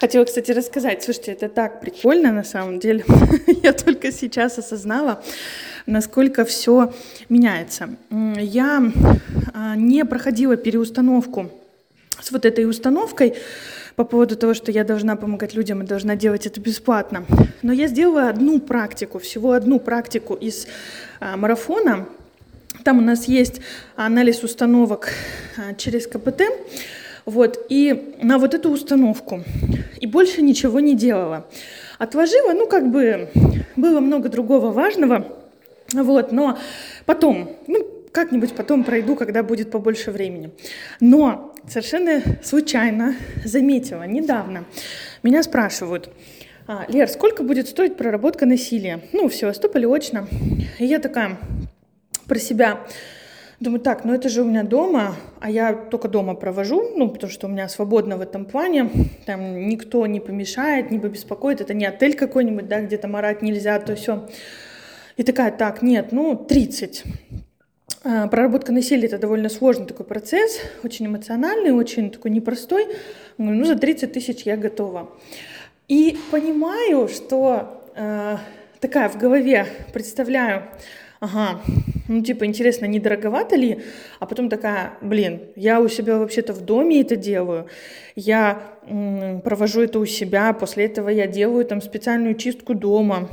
Хотела, кстати, рассказать. Слушайте, это так прикольно на самом деле. Я только сейчас осознала, насколько все меняется. Я а, не проходила переустановку с вот этой установкой по поводу того, что я должна помогать людям и должна делать это бесплатно. Но я сделала одну практику, всего одну практику из а, марафона. Там у нас есть анализ установок а, через КПТ. Вот, и на вот эту установку. И больше ничего не делала. Отложила, ну, как бы, было много другого важного, вот, но потом, ну, как-нибудь потом пройду, когда будет побольше времени. Но совершенно случайно заметила недавно, меня спрашивают, «А, Лер, сколько будет стоить проработка насилия? Ну, в Севастополе очно. И я такая про себя Думаю, так, ну это же у меня дома, а я только дома провожу, ну, потому что у меня свободно в этом плане, там никто не помешает, не побеспокоит, это не отель какой-нибудь, да, где там орать нельзя, то все. И такая, так, нет, ну, 30. А, проработка насилия – это довольно сложный такой процесс, очень эмоциональный, очень такой непростой. Ну, за 30 тысяч я готова. И понимаю, что э, такая в голове представляю, ага, ну, типа, интересно, не дороговато ли? А потом такая, блин, я у себя вообще-то в доме это делаю, я м, провожу это у себя, после этого я делаю там специальную чистку дома,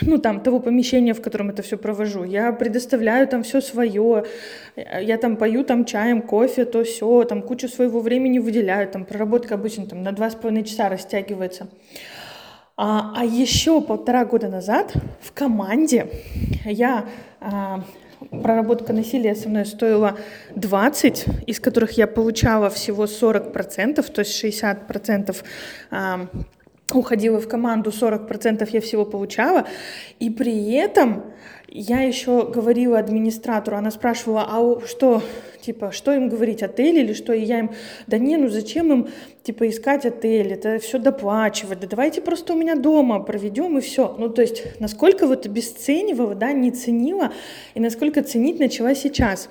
ну, там, того помещения, в котором это все провожу. Я предоставляю там все свое, я там пою там чаем, кофе, то все, там кучу своего времени выделяю, там проработка обычно там на два с половиной часа растягивается. А, а еще полтора года назад в команде я а, проработка насилия со мной стоила 20, из которых я получала всего 40%, то есть 60% а, уходила в команду, 40% я всего получала, и при этом я еще говорила администратору, она спрашивала, а что, типа, что им говорить, отель или что? И я им, да не, ну зачем им, типа, искать отель, это все доплачивать, да давайте просто у меня дома проведем и все. Ну, то есть, насколько вот обесценивала, да, не ценила, и насколько ценить начала сейчас.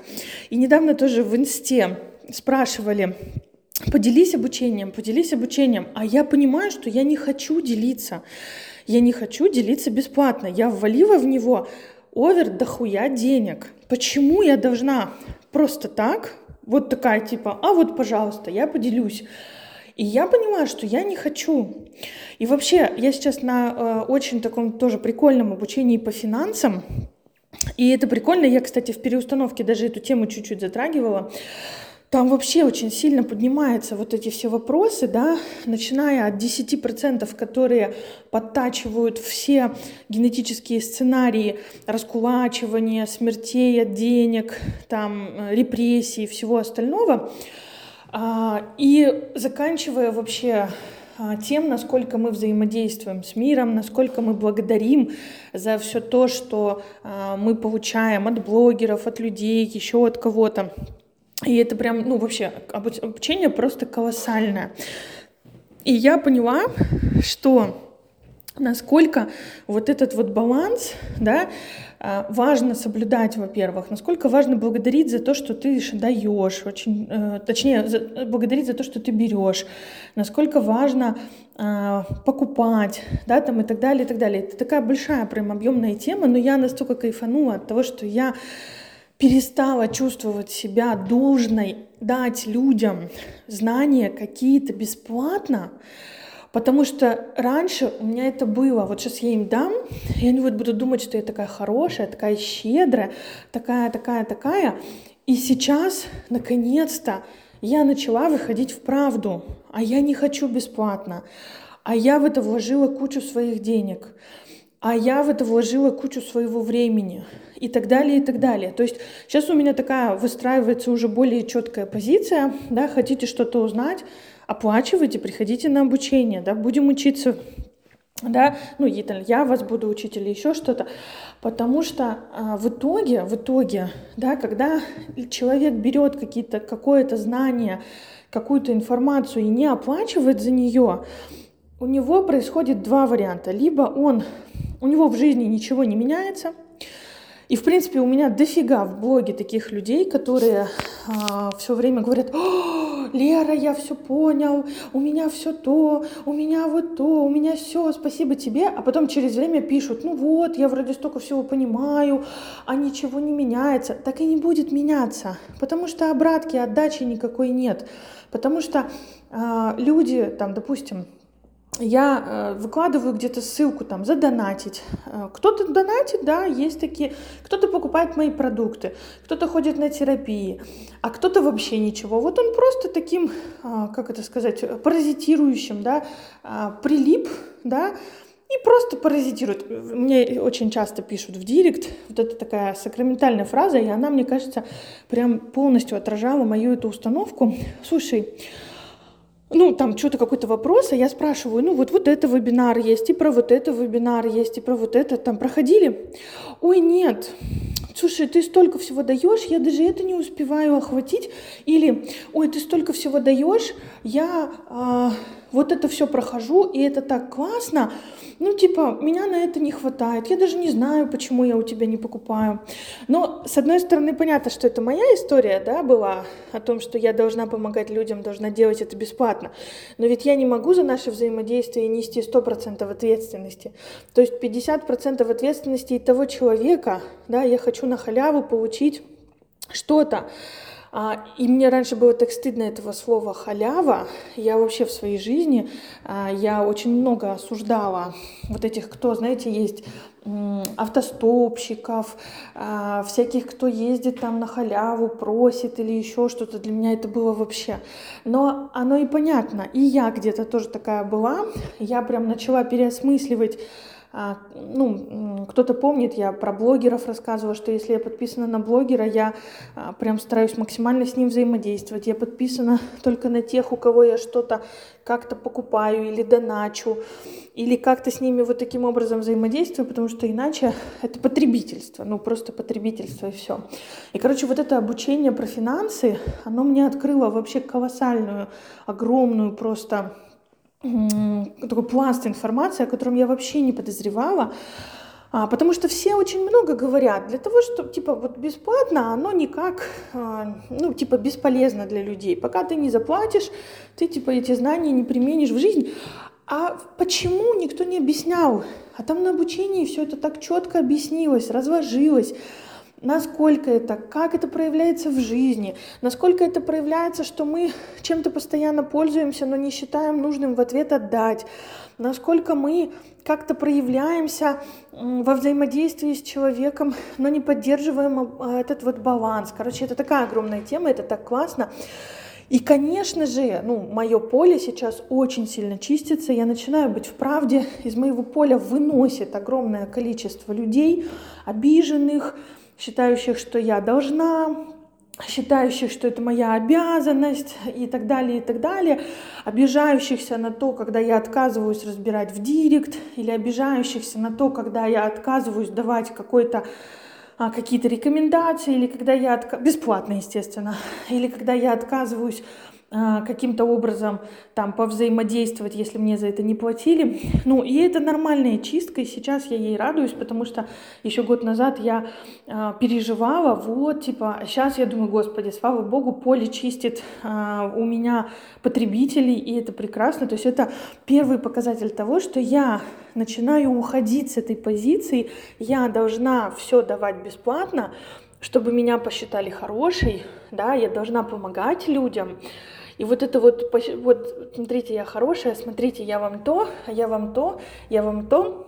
И недавно тоже в инсте спрашивали, поделись обучением, поделись обучением, а я понимаю, что я не хочу делиться. Я не хочу делиться бесплатно. Я ввалила в него овер дохуя денег. Почему я должна просто так, вот такая типа, а вот, пожалуйста, я поделюсь. И я понимаю, что я не хочу. И вообще, я сейчас на э, очень таком тоже прикольном обучении по финансам. И это прикольно. Я, кстати, в переустановке даже эту тему чуть-чуть затрагивала там вообще очень сильно поднимаются вот эти все вопросы, да, начиная от 10%, которые подтачивают все генетические сценарии раскулачивания, смертей от денег, там, э, репрессий, всего остального, а, и заканчивая вообще а, тем, насколько мы взаимодействуем с миром, насколько мы благодарим за все то, что а, мы получаем от блогеров, от людей, еще от кого-то. И это прям, ну, вообще, обучение просто колоссальное. И я поняла, что насколько вот этот вот баланс, да, а, важно соблюдать, во-первых, насколько важно благодарить за то, что ты даешь, очень, э, точнее, за, благодарить за то, что ты берешь, насколько важно э, покупать, да, там и так далее, и так далее. Это такая большая, прям объемная тема, но я настолько кайфанула от того, что я перестала чувствовать себя должной дать людям знания какие-то бесплатно, потому что раньше у меня это было, вот сейчас я им дам, и они вот будут думать, что я такая хорошая, такая щедрая, такая, такая, такая, и сейчас, наконец-то, я начала выходить в правду, а я не хочу бесплатно, а я в это вложила кучу своих денег а я в это вложила кучу своего времени. И так далее, и так далее. То есть сейчас у меня такая выстраивается уже более четкая позиция, да, хотите что-то узнать, оплачивайте, приходите на обучение, да, будем учиться, да, ну, я вас буду учить или еще что-то, потому что а, в итоге, в итоге, да, когда человек берет какие-то, какое-то знание, какую-то информацию и не оплачивает за нее, у него происходит два варианта. Либо он у него в жизни ничего не меняется, И, в принципе, у меня дофига в блоге таких людей, которые а, все время говорят, Лера, я все понял, у меня все то, у меня вот то, у меня все, спасибо тебе. А потом через время пишут, ну вот, я вроде столько всего понимаю, а ничего не меняется. Так и не будет меняться, потому что обратки, отдачи никакой нет. Потому что а, люди, там, допустим, я э, выкладываю где-то ссылку там задонатить. Э, кто-то донатит, да, есть такие. Кто-то покупает мои продукты, кто-то ходит на терапии, а кто-то вообще ничего. Вот он просто таким, э, как это сказать, паразитирующим, да, прилип, да, и просто паразитирует. Мне очень часто пишут в директ, вот это такая сакраментальная фраза, и она, мне кажется, прям полностью отражала мою эту установку. Слушай, ну, там что-то какой-то вопрос, а я спрашиваю, ну, вот, вот это вебинар есть, и про вот это вебинар есть, и про вот это там проходили? Ой, нет, слушай, ты столько всего даешь, я даже это не успеваю охватить. Или, ой, ты столько всего даешь, я а, вот это все прохожу, и это так классно, ну, типа, меня на это не хватает, я даже не знаю, почему я у тебя не покупаю. Но, с одной стороны, понятно, что это моя история, да, была о том, что я должна помогать людям, должна делать это бесплатно. Но ведь я не могу за наше взаимодействие нести 100% ответственности. То есть 50% ответственности и того человека, да, я хочу на халяву получить что-то, и мне раньше было так стыдно этого слова халява. Я вообще в своей жизни, а, я очень много осуждала вот этих, кто, знаете, есть автостопщиков, а, всяких, кто ездит там на халяву, просит или еще что-то. Для меня это было вообще. Но оно и понятно. И я где-то тоже такая была. Я прям начала переосмысливать а, ну, кто-то помнит, я про блогеров рассказывала, что если я подписана на блогера, я а, прям стараюсь максимально с ним взаимодействовать. Я подписана только на тех, у кого я что-то как-то покупаю или доначу, или как-то с ними вот таким образом взаимодействую, потому что иначе это потребительство, ну просто потребительство и все. И, короче, вот это обучение про финансы, оно мне открыло вообще колоссальную, огромную просто такой пласт информации, о котором я вообще не подозревала. А, потому что все очень много говорят для того, чтобы, типа, вот бесплатно, оно никак, а, ну, типа, бесполезно для людей. Пока ты не заплатишь, ты, типа, эти знания не применишь в жизнь. А почему никто не объяснял? А там на обучении все это так четко объяснилось, разложилось насколько это, как это проявляется в жизни, насколько это проявляется, что мы чем-то постоянно пользуемся, но не считаем нужным в ответ отдать, насколько мы как-то проявляемся во взаимодействии с человеком, но не поддерживаем а, этот вот баланс. Короче, это такая огромная тема, это так классно. И, конечно же, ну, мое поле сейчас очень сильно чистится, я начинаю быть в правде, из моего поля выносит огромное количество людей, обиженных, считающих, что я должна, считающих, что это моя обязанность и так далее, и так далее, обижающихся на то, когда я отказываюсь разбирать в директ, или обижающихся на то, когда я отказываюсь давать какой-то а, какие-то рекомендации, или когда я отка... бесплатно, естественно, или когда я отказываюсь каким-то образом там повзаимодействовать, если мне за это не платили. Ну, и это нормальная чистка, и сейчас я ей радуюсь, потому что еще год назад я э, переживала, вот, типа, а сейчас я думаю, господи, слава богу, поле чистит э, у меня потребителей, и это прекрасно. То есть это первый показатель того, что я начинаю уходить с этой позиции, я должна все давать бесплатно, чтобы меня посчитали хорошей, да, я должна помогать людям, и вот это вот, вот, смотрите, я хорошая, смотрите, я вам то, я вам то, я вам то.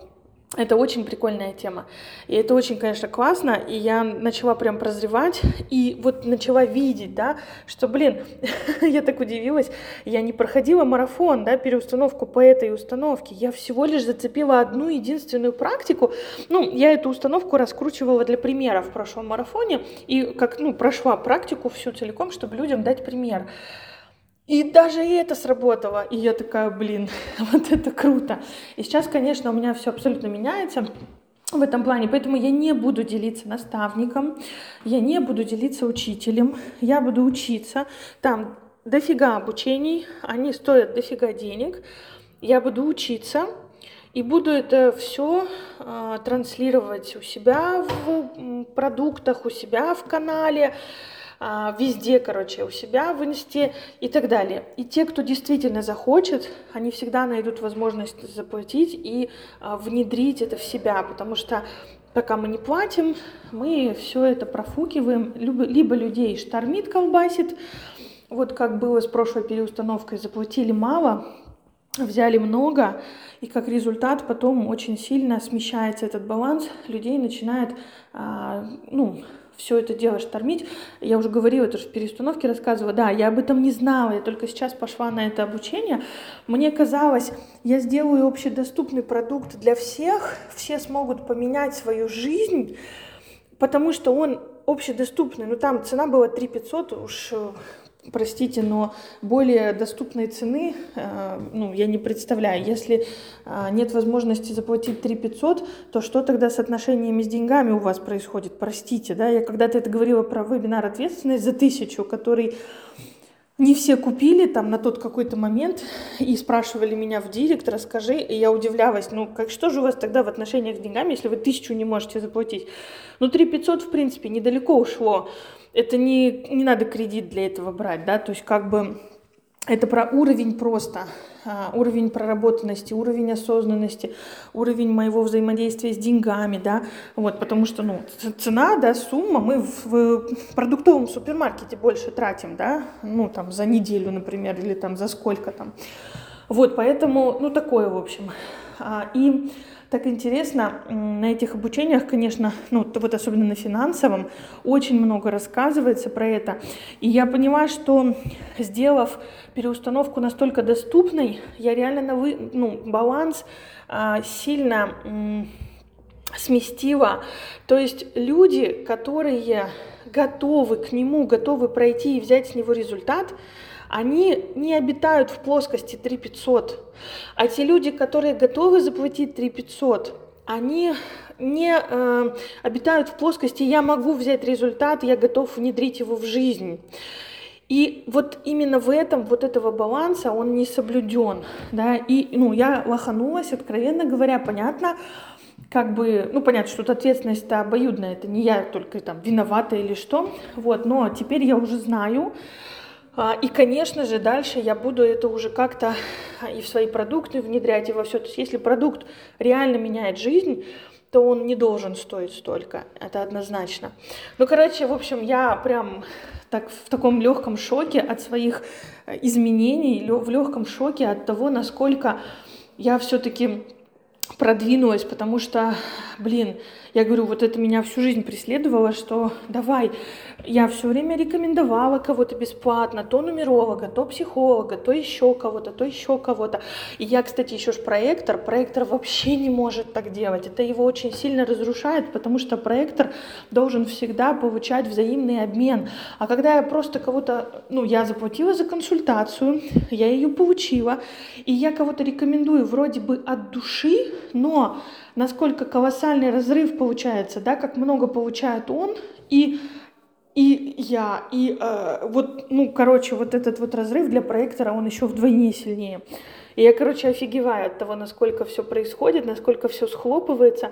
Это очень прикольная тема. И это очень, конечно, классно. И я начала прям прозревать. И вот начала видеть, да, что, блин, я так удивилась. Я не проходила марафон, да, переустановку по этой установке. Я всего лишь зацепила одну единственную практику. Ну, я эту установку раскручивала для примера в прошлом марафоне. И как, ну, прошла практику всю целиком, чтобы людям дать пример. И даже это сработало. И я такая, блин, вот это круто. И сейчас, конечно, у меня все абсолютно меняется в этом плане, поэтому я не буду делиться наставником, я не буду делиться учителем, я буду учиться. Там дофига обучений, они стоят дофига денег. Я буду учиться, И буду это все э, транслировать у себя в продуктах, у себя в канале, везде, короче, у себя в инсте и так далее. И те, кто действительно захочет, они всегда найдут возможность заплатить и э, внедрить это в себя, потому что пока мы не платим, мы все это профукиваем, либо, либо людей штормит, колбасит, вот как было с прошлой переустановкой, заплатили мало, взяли много, и как результат потом очень сильно смещается этот баланс, людей начинает, а, ну, все это дело штормить. Я уже говорила, это же в переустановке рассказывала. Да, я об этом не знала, я только сейчас пошла на это обучение. Мне казалось, я сделаю общедоступный продукт для всех, все смогут поменять свою жизнь, потому что он общедоступный. Ну, там цена была 3 500, уж простите, но более доступной цены, э, ну, я не представляю. Если э, нет возможности заплатить 3 500, то что тогда с отношениями с деньгами у вас происходит? Простите, да, я когда-то это говорила про вебинар «Ответственность за тысячу», который не все купили там на тот какой-то момент и спрашивали меня в директ, расскажи, и я удивлялась, ну как что же у вас тогда в отношениях с деньгами, если вы тысячу не можете заплатить? Ну 3 500 в принципе недалеко ушло это не, не надо кредит для этого брать, да, то есть как бы это про уровень просто, а, уровень проработанности, уровень осознанности, уровень моего взаимодействия с деньгами, да, вот, потому что, ну, цена, да, сумма, мы в, в продуктовом супермаркете больше тратим, да, ну, там, за неделю, например, или там за сколько там, вот, поэтому, ну, такое, в общем, а, и так интересно. На этих обучениях, конечно, ну, вот особенно на финансовом, очень много рассказывается про это. И я поняла, что сделав переустановку настолько доступной, я реально на вы, ну, баланс а, сильно сместила. То есть люди, которые готовы к нему, готовы пройти и взять с него результат, они не обитают в плоскости 3500. А те люди, которые готовы заплатить 3500, они не э, обитают в плоскости «я могу взять результат, я готов внедрить его в жизнь». И вот именно в этом вот этого баланса он не соблюден, да, и, ну, я лоханулась, откровенно говоря, понятно, как бы, ну, понятно, что тут ответственность-то обоюдная, это не я только там виновата или что, вот, но теперь я уже знаю, и, конечно же, дальше я буду это уже как-то и в свои продукты внедрять, и во все. То есть если продукт реально меняет жизнь, то он не должен стоить столько. Это однозначно. Ну, короче, в общем, я прям так в таком легком шоке от своих э, изменений, в легком шоке от того, насколько я все-таки продвинулась, потому что, блин, я говорю, вот это меня всю жизнь преследовало, что давай, я все время рекомендовала кого-то бесплатно, то нумеролога, то психолога, то еще кого-то, то еще кого-то. И я, кстати, еще ж проектор, проектор вообще не может так делать, это его очень сильно разрушает, потому что проектор должен всегда получать взаимный обмен. А когда я просто кого-то, ну, я заплатила за консультацию, я ее получила, и я кого-то рекомендую вроде бы от души, но насколько колоссальный разрыв получается, да, как много получает он и и я, и э, вот, ну, короче, вот этот вот разрыв для проектора, он еще вдвойне сильнее. И я, короче, офигеваю от того, насколько все происходит, насколько все схлопывается.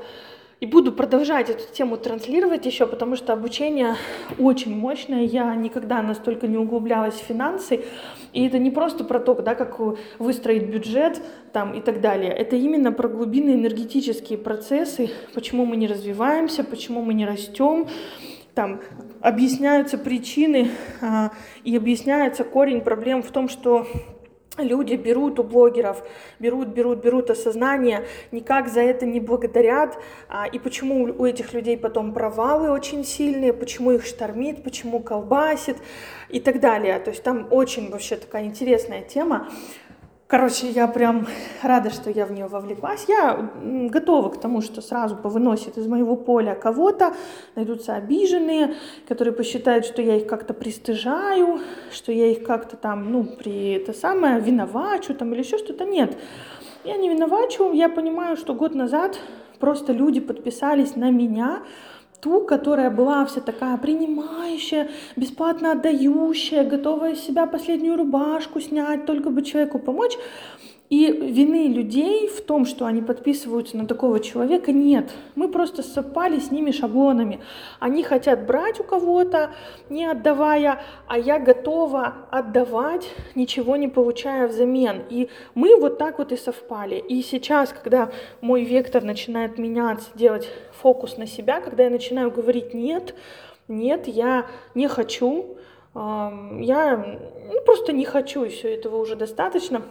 И буду продолжать эту тему транслировать еще, потому что обучение очень мощное. Я никогда настолько не углублялась в финансы. И это не просто про то, да, как выстроить бюджет там, и так далее. Это именно про глубинные энергетические процессы, почему мы не развиваемся, почему мы не растем. Там объясняются причины а, и объясняется корень проблем в том, что люди берут у блогеров, берут, берут, берут осознание, никак за это не благодарят, а, и почему у этих людей потом провалы очень сильные, почему их штормит, почему колбасит и так далее. То есть там очень вообще такая интересная тема. Короче, я прям рада, что я в нее вовлеклась. Я готова к тому, что сразу повыносит из моего поля кого-то, найдутся обиженные, которые посчитают, что я их как-то пристыжаю, что я их как-то там, ну, при это самое, виновачу там или еще что-то. Нет, я не виновачу, я понимаю, что год назад просто люди подписались на меня, ту, которая была вся такая принимающая, бесплатно отдающая, готовая себя последнюю рубашку снять, только бы человеку помочь. И вины людей в том, что они подписываются на такого человека, нет. Мы просто совпали с ними шаблонами. Они хотят брать у кого-то, не отдавая, а я готова отдавать, ничего не получая взамен. И мы вот так вот и совпали. И сейчас, когда мой вектор начинает меняться, делать фокус на себя, когда я начинаю говорить «нет», «нет, я не хочу», я ну, просто не хочу, и все этого уже достаточно,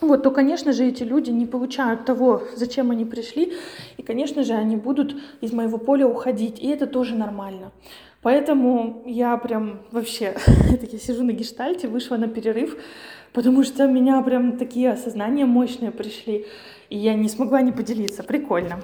вот, то, конечно же, эти люди не получают того, зачем они пришли, и, конечно же, они будут из моего поля уходить, и это тоже нормально. Поэтому я прям вообще, я сижу на гештальте, вышла на перерыв, потому что меня прям такие осознания мощные пришли, и я не смогла не поделиться. Прикольно.